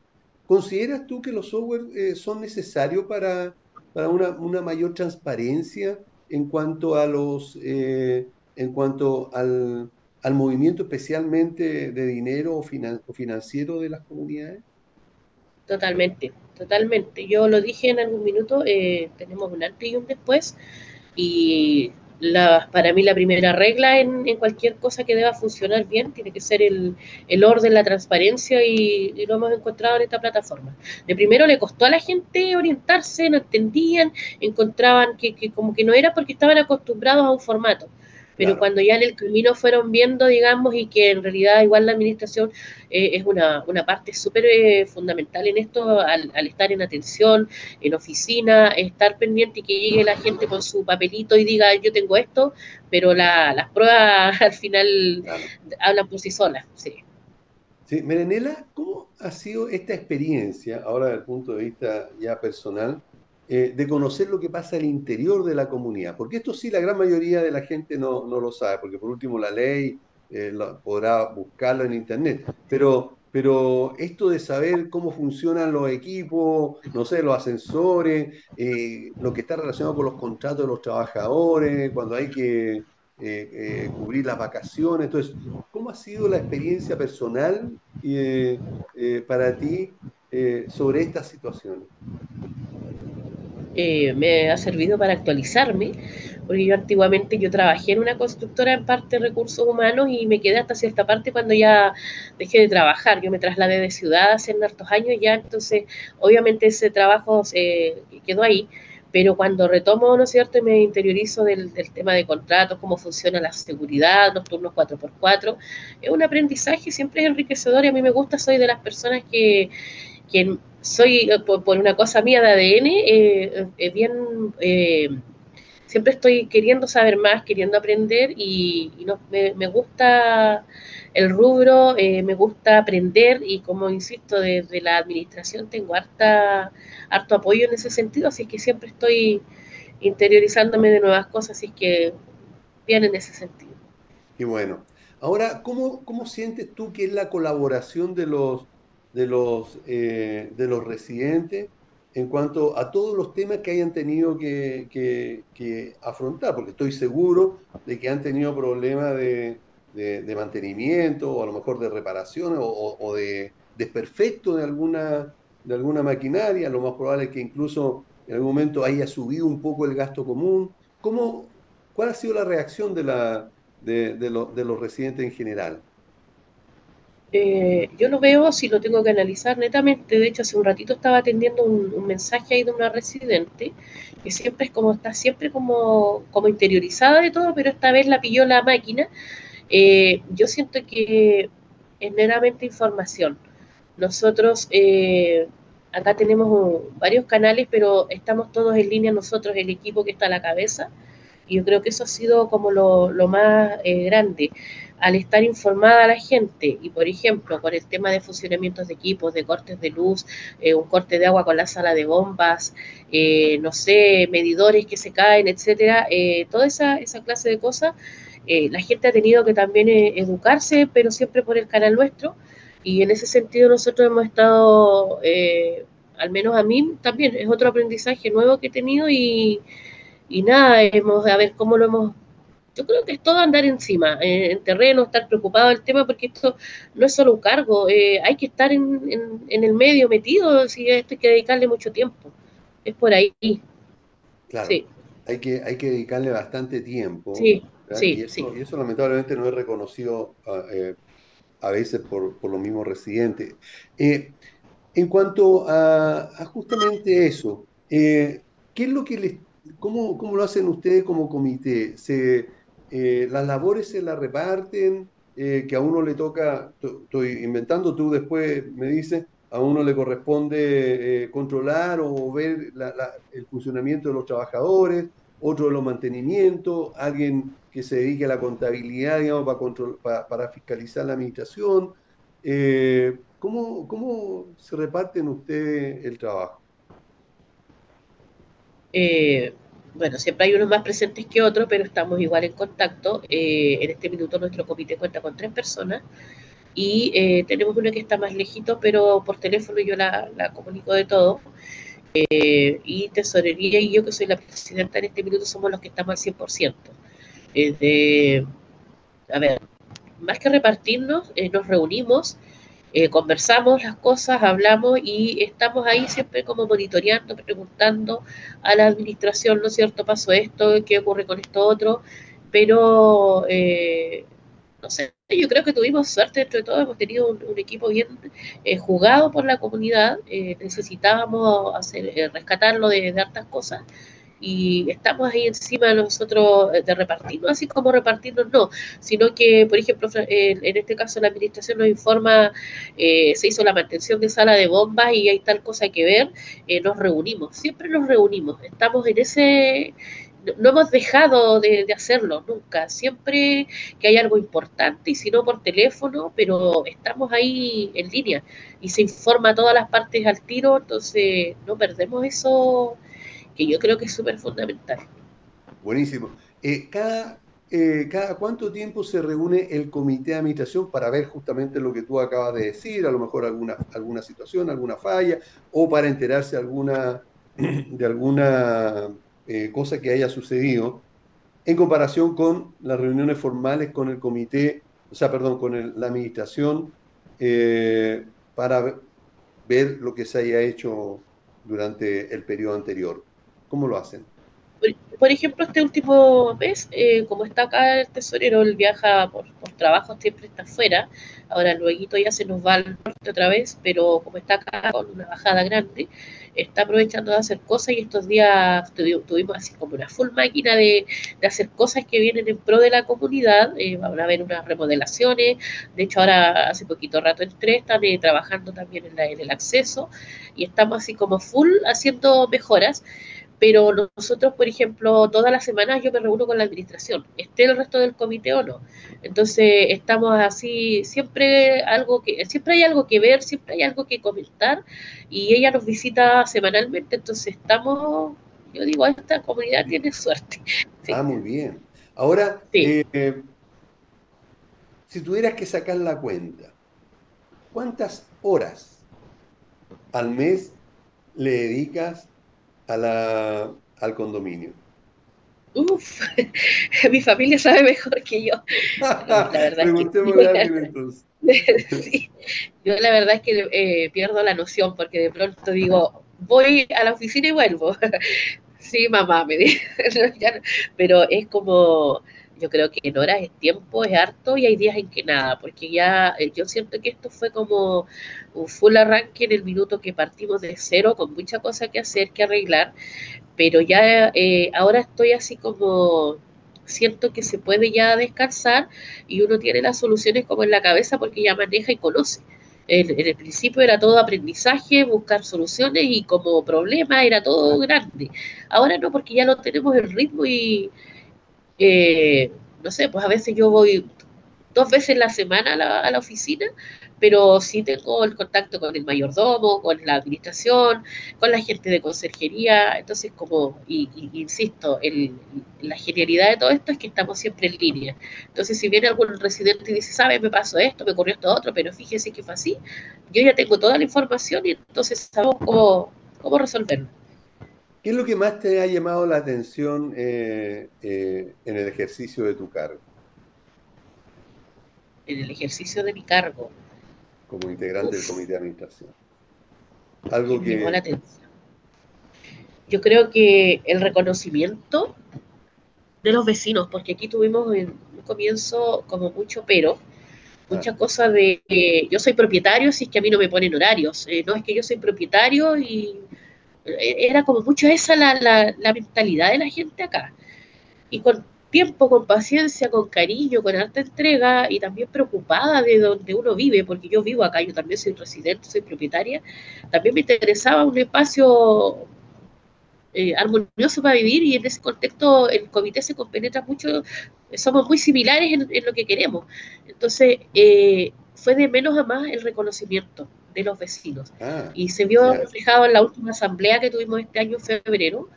¿Consideras tú que los software son necesarios para, para una, una, mayor transparencia en cuanto a los en cuanto al, al movimiento especialmente de dinero o, financiero de las comunidades? Totalmente, totalmente. Yo lo dije en algún minuto, eh, tenemos un antes y un después, y la, para mí la primera regla en, cualquier cosa que deba funcionar bien tiene que ser el, orden, la transparencia y, lo hemos encontrado en esta plataforma. De primero le costó a la gente orientarse, no entendían, encontraban que, que como que no era porque estaban acostumbrados a un formato pero cuando ya en el camino fueron viendo, digamos, y que en realidad igual la administración eh, es una, una parte súper eh, fundamental en esto, al, estar en atención, en oficina, estar pendiente y que llegue la gente con su papelito y diga, yo tengo esto, pero las pruebas al final hablan por sí solas, sí. Sí, Merenela, ¿cómo ha sido esta experiencia, ahora desde el punto de vista ya personal, eh, de conocer lo que pasa al interior de la comunidad. Porque esto sí, la gran mayoría de la gente no, lo sabe, porque por último la ley eh, podrá buscarlo en Internet. Pero, pero esto de saber cómo funcionan los equipos, no sé, los ascensores, eh, lo que está relacionado con los contratos de los trabajadores, cuando hay que cubrir las vacaciones. Entonces, ¿cómo ha sido la experiencia personal para ti sobre estas situaciones? Eh, me ha servido para actualizarme, porque yo antiguamente yo trabajé en una constructora en parte de recursos humanos y me quedé hasta cierta parte cuando ya dejé de trabajar. Yo me trasladé de ciudad hace hartos años ya, entonces obviamente ese trabajo se quedó ahí pero cuando retomo, ¿no es cierto?, y me interiorizo del, tema de contratos, cómo funciona la seguridad, los turnos 4x4, es un aprendizaje, siempre es enriquecedor y a mí me gusta, soy de las personas que, que soy, eh, por, una cosa mía de ADN, eh, eh, bien, siempre estoy queriendo saber más, queriendo aprender y, no, me, gusta el rubro, me gusta aprender y como insisto, desde la administración tengo harta, harto apoyo en ese sentido, así que siempre estoy interiorizándome de nuevas cosas, así que bien en ese sentido. Y bueno, ahora, ¿cómo, cómo sientes tú que es la colaboración de los de los, eh, de los residentes en cuanto a todos los temas que hayan tenido que, afrontar, porque estoy seguro de que han tenido problemas de, mantenimiento o a lo mejor de reparación o, de desperfecto de alguna, de alguna maquinaria, lo más probable es que incluso en algún momento haya subido un poco el gasto común. ¿Cómo, ¿Cuál ha sido la reacción de, la, de, de los residentes en general? Eh, yo lo veo si lo tengo que analizar netamente. De hecho, hace un ratito estaba atendiendo un, mensaje ahí de una residente que siempre es como, está siempre como, como interiorizada de todo, pero esta vez la pilló la máquina. Eh, yo siento que es meramente información. Nosotros eh, acá tenemos varios canales, pero estamos todos en línea nosotros, el equipo que está a la cabeza. Y yo creo que eso ha sido como lo, lo más grande al estar informada la gente y, por ejemplo, con el tema de funcionamientos de equipos, de cortes de luz, eh, un corte de agua con la sala de bombas, eh, no sé, medidores que se caen, etcétera, eh, toda esa, esa clase de cosas, la gente ha tenido que también educarse, pero siempre por el canal nuestro. Y en ese sentido nosotros hemos estado, al menos a mí también, es otro aprendizaje nuevo que he tenido y, y nada, hemos a ver cómo lo hemos yo creo que es todo andar encima, eh, en terreno, estar preocupado del tema, porque esto no es solo un cargo, eh, hay que estar en, el medio metido, si esto hay que dedicarle mucho tiempo. Es por ahí. Claro. Hay, que, hay que dedicarle bastante tiempo. Sí, sí, y, eso, y eso lamentablemente no es reconocido a, eh, a veces por, por, los mismos residentes. en cuanto a, a justamente eso, ¿qué es lo que les, cómo, cómo lo hacen ustedes como comité? ¿Se, eh, ¿Las labores se las reparten? Eh, que a uno le toca, estoy inventando, tú después me dices, a uno le corresponde eh, controlar o ver el funcionamiento de los trabajadores, otro de los mantenimientos, alguien que se dedique a la contabilidad, digamos, para, para, fiscalizar la administración. ¿cómo, ¿Cómo se reparten ustedes el trabajo? Eh, bueno, siempre hay unos más presentes que otros, pero estamos igual en contacto. en este minuto nuestro comité cuenta con tres personas y eh, tenemos una que está más lejito, pero por teléfono yo la, comunico de todo. Eh, y Tesorería y yo, que soy la presidenta en este minuto, somos los que estamos al 100%. de, a ver, más que repartirnos, eh, nos reunimos, conversamos las cosas, hablamos y estamos ahí siempre como monitoreando, preguntando a la administración, ¿no es cierto? Pasó esto, ¿qué ocurre con esto otro? Pero no sé, yo creo que tuvimos suerte dentro de todo, hemos tenido un, equipo bien eh, jugado por la comunidad, eh, necesitábamos hacer, eh, rescatarlo de, hartas cosas y estamos ahí encima de nosotros de repartirnos, así como repartirnos no, sino que, por ejemplo, en este caso la administración nos informa, se hizo la mantención de sala de bombas y hay tal cosa que ver, nos reunimos, siempre nos reunimos, estamos en ese no hemos dejado de, hacerlo nunca. Siempre que hay algo importante, y si no por teléfono, pero estamos ahí en línea y se informa a todas las partes al tiro, entonces no perdemos eso que yo creo que es súper fundamental. Buenísimo. Eh, cada, eh, ¿Cada cuánto tiempo se reúne el comité de administración para ver justamente lo que tú acabas de decir, a lo mejor alguna, alguna situación, alguna falla, o para enterarse alguna, de alguna eh, cosa que haya sucedido en comparación con las reuniones formales con el comité, o sea, perdón, con la administración para ver lo que se haya hecho durante el periodo anterior. ¿Cómo lo hacen? Por ejemplo, este último mes, eh, como está acá el tesorero, él viaja por, por, trabajo, siempre está afuera. Ahora luego ya se nos va al norte otra vez, pero como está acá con una bajada grande, está aprovechando de hacer cosas y estos días tuvimos así como una full máquina de, hacer cosas que vienen en pro de la comunidad. Eh, van a haber unas remodelaciones. De hecho, ahora hace poquito rato entré, están eh, trabajando también en, en el acceso y estamos así como full haciendo mejoras pero nosotros, por ejemplo, todas las semanas yo me reúno con la administración, esté el resto del comité o no. Entonces, estamos así, siempre algo que siempre hay algo que ver, siempre hay algo que comentar y ella nos visita semanalmente, entonces estamos, yo digo, esta comunidad tiene suerte. Ah, muy bien. Ahora, eh, si tuvieras que sacar la cuenta, ¿cuántas horas al mes le dedicas a la, al condominio? Uf, mi familia sabe mejor que yo. La verdad yo la verdad es que eh, pierdo la noción porque de pronto digo, voy a la oficina y vuelvo. sí, mamá, me dice. pero es como, yo creo que en horas es tiempo, es harto y hay días en que nada, porque ya eh, yo siento que esto fue como un full arranque en el minuto que partimos de cero, con mucha cosa que hacer, que arreglar, pero ya eh, ahora estoy así como siento que se puede ya descansar y uno tiene las soluciones como en la cabeza porque ya maneja y conoce. En, el principio era todo aprendizaje, buscar soluciones y como problema era todo grande. Ahora no, porque ya lo tenemos el ritmo y, eh, no sé, pues a veces yo voy dos veces la semana a la, oficina, pero sí tengo el contacto con el mayordomo, con la administración, con la gente de conserjería, entonces como, y, insisto, la genialidad de todo esto es que estamos siempre en línea. Entonces si viene algún residente y dice, sabe, me pasó esto, me ocurrió esto otro, pero fíjese que fue así, yo ya tengo toda la información y entonces sabemos cómo, cómo resolverlo. ¿Qué es lo que más te ha llamado la atención eh, eh, en el ejercicio de tu cargo? En el ejercicio de mi cargo. Como integrante del comité de administración. Algo que... Me la atención. Yo creo que el reconocimiento de los vecinos, porque aquí tuvimos en un comienzo como mucho pero, mucha ah. cosa de yo soy propietario si es que a mí no me ponen horarios, eh, no es que yo soy propietario y era como mucho esa la, la, mentalidad de la gente acá. Y con tiempo, con paciencia, con cariño, con alta entrega y también preocupada de donde uno vive, porque yo vivo acá, yo también soy residente, soy propietaria, también me interesaba un espacio eh, armonioso para vivir y en ese contexto el comité se compenetra mucho, somos muy similares en, lo que queremos. Entonces, eh, fue de menos a más el reconocimiento de los vecinos. Ah, y se vio reflejado en la última asamblea que tuvimos este año en febrero,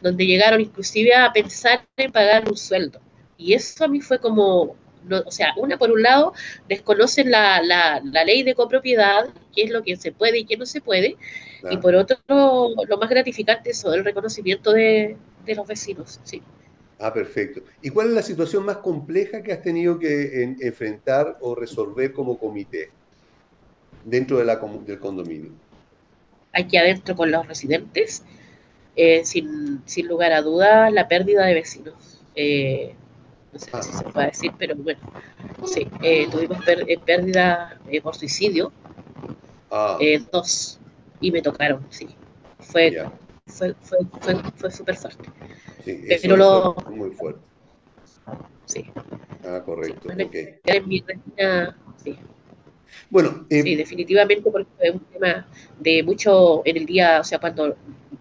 donde llegaron inclusive a pensar en pagar un sueldo. Y eso a mí fue como, o sea, una por un lado, desconocen la, la, la, ley de copropiedad, qué es lo que se puede y qué no se puede, y por otro, lo más gratificante es el reconocimiento de, de, los vecinos. Sí. Ah, perfecto. ¿Y cuál es la situación más compleja que has tenido que enfrentar o resolver como comité dentro de la, del condominio? Aquí adentro con los residentes, eh, sin, sin, lugar a dudas, la pérdida de vecinos. Eh, no sé si se puede decir, pero bueno, sí, eh, tuvimos pérdida por suicidio, ah. dos, y me tocaron, sí. Fue, fue, fue, fue, fue súper fuerte. Sí, pero lo... muy fuerte. Sí. Ah, correcto. sí. Bueno, eh, sí, definitivamente porque es un tema de mucho en el día, o sea, cuando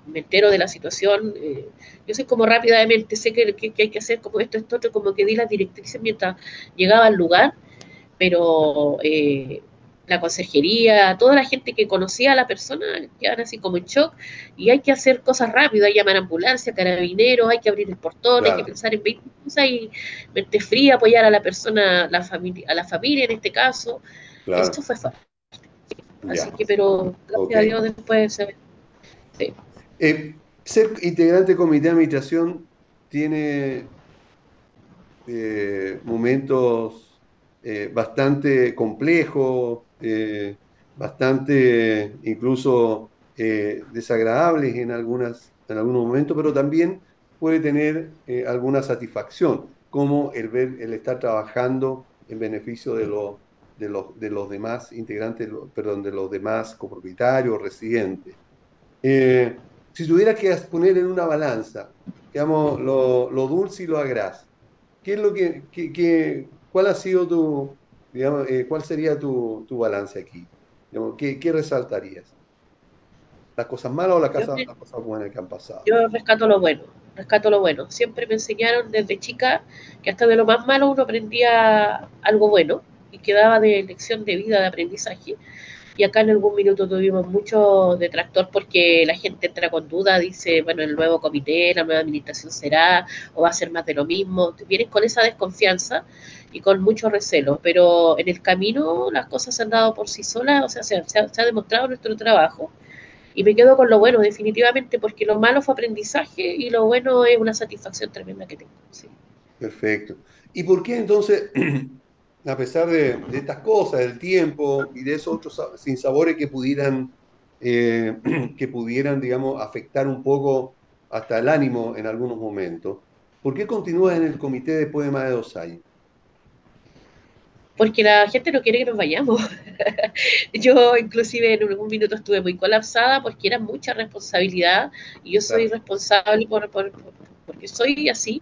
me entero de la situación, eh, yo soy como rápidamente, sé que, que, hay que hacer como esto, esto, otro, como que di las directrices mientras llegaba al lugar, pero eh, la consejería, toda la gente que conocía a la persona quedan así como en shock y hay que hacer cosas rápido, hay que llamar a ambulancia, carabineros, hay que abrir el portón, hay que pensar en 20 cosas y mente fría, apoyar a la persona, la familia, a la familia en este caso. Eso fue fácil. Así que, pero gracias a Dios después se sí. eh, ser integrante del comité de administración tiene eh, momentos eh, bastante complejos, bastante incluso desagradables en, algunas, en algunos momentos, pero también puede tener alguna satisfacción, como el ver, el estar trabajando en beneficio de, de, los, de los demás integrantes, perdón, de los demás copropietarios, residentes. si tuviera que poner en una balanza, digamos, lo, lo dulce y lo agraz, ¿qué es lo que, que, cuál ha sido tu, eh, ¿cuál sería tu, balance aquí? ¿qué, resaltarías? ¿Las cosas malas o las cosas, buenas que han pasado? Yo rescato lo bueno, rescato lo bueno. Siempre me enseñaron desde chica que hasta de lo más malo uno aprendía algo bueno y quedaba de lección de vida, de aprendizaje y acá en algún minuto tuvimos mucho detractor porque la gente entra con duda, dice, bueno, el nuevo comité, la nueva administración será, o va a ser más de lo mismo. Vienes con esa desconfianza y con mucho recelo, pero en el camino las cosas se han dado por sí solas, o sea, se, ha, demostrado nuestro trabajo. Y me quedo con lo bueno, definitivamente, porque lo malo fue aprendizaje y lo bueno es una satisfacción tremenda que tengo. Perfecto. ¿Y por qué entonces a pesar de, estas cosas, del tiempo y de esos otros sinsabores que pudieran, eh, que pudieran, digamos, afectar un poco hasta el ánimo en algunos momentos, ¿por qué continúas en el comité después de más de dos años? Porque la gente no quiere que nos vayamos. yo inclusive en algún minuto estuve muy colapsada porque era mucha responsabilidad y yo soy responsable por, porque soy así.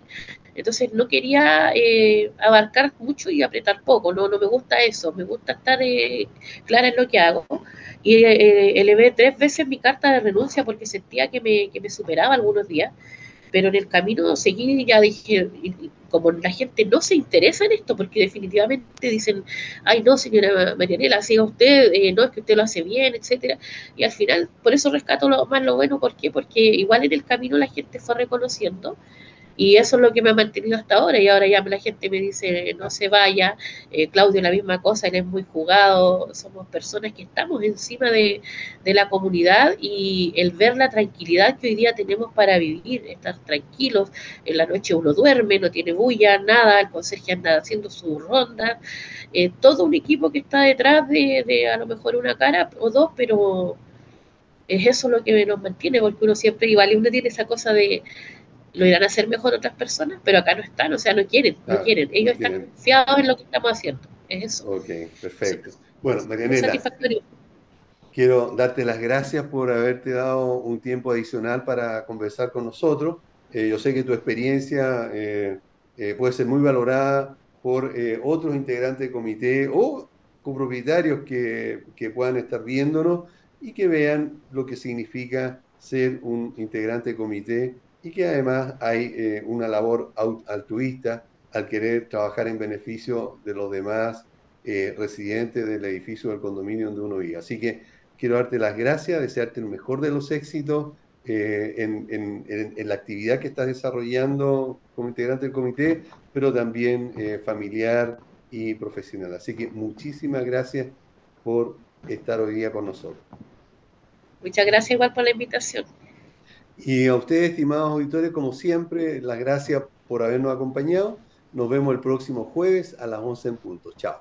Entonces no quería eh, abarcar mucho y apretar poco, no, no me gusta eso, me gusta estar eh, clara en lo que hago. Y eh, elevé tres veces mi carta de renuncia porque sentía que me, que me superaba algunos días, pero en el camino seguí y ya dije, como la gente no se interesa en esto, porque definitivamente dicen, ay no, señora Marianela, siga usted, no es que usted lo hace bien, etcétera, y al final, por eso rescato lo más lo bueno, ¿por qué? Porque igual en el camino la gente fue reconociendo y eso es lo que me ha mantenido hasta ahora. Y ahora ya la gente me dice, no se vaya. Eh, Claudio, la misma cosa, él es muy jugado. Somos personas que estamos encima de, la comunidad y el ver la tranquilidad que hoy día tenemos para vivir, estar tranquilos. En la noche uno duerme, no tiene bulla, nada. El conserje anda haciendo su ronda. Eh, todo un equipo que está detrás de, de a lo mejor una cara o dos, pero es eso lo que nos mantiene, porque uno siempre, igual uno tiene esa cosa de lo irán a hacer mejor otras personas, pero acá no están, o sea, no quieren, no quieren. Ellos están confiados en lo que estamos haciendo. Es eso. Ok, perfecto. Bueno, Marianela. quiero darte las gracias por haberte dado un tiempo adicional para conversar con nosotros. Eh, yo sé que tu experiencia eh, eh, puede ser muy valorada por otros integrantes del comité o copropietarios que, que puedan estar viéndonos y que vean lo que significa ser un integrante del comité y que además hay una labor altruista al querer trabajar en beneficio de los demás residentes del edificio del condominio donde uno vive. Así que quiero darte las gracias, desearte el mejor de los éxitos eh, en, la actividad que estás desarrollando como integrante del comité, pero también eh, familiar y profesional. Así que muchísimas gracias por estar hoy día con nosotros. Muchas gracias igual por la invitación. Y a ustedes, estimados auditores, como siempre, las gracias por habernos acompañado. Nos vemos el próximo jueves a las 11 en punto. Chao.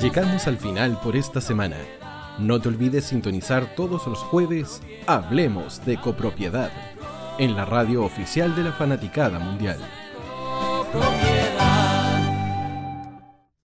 Llegamos al final por esta semana. No te olvides sintonizar todos los jueves Hablemos de copropiedad en la radio oficial de la Fanaticada Mundial.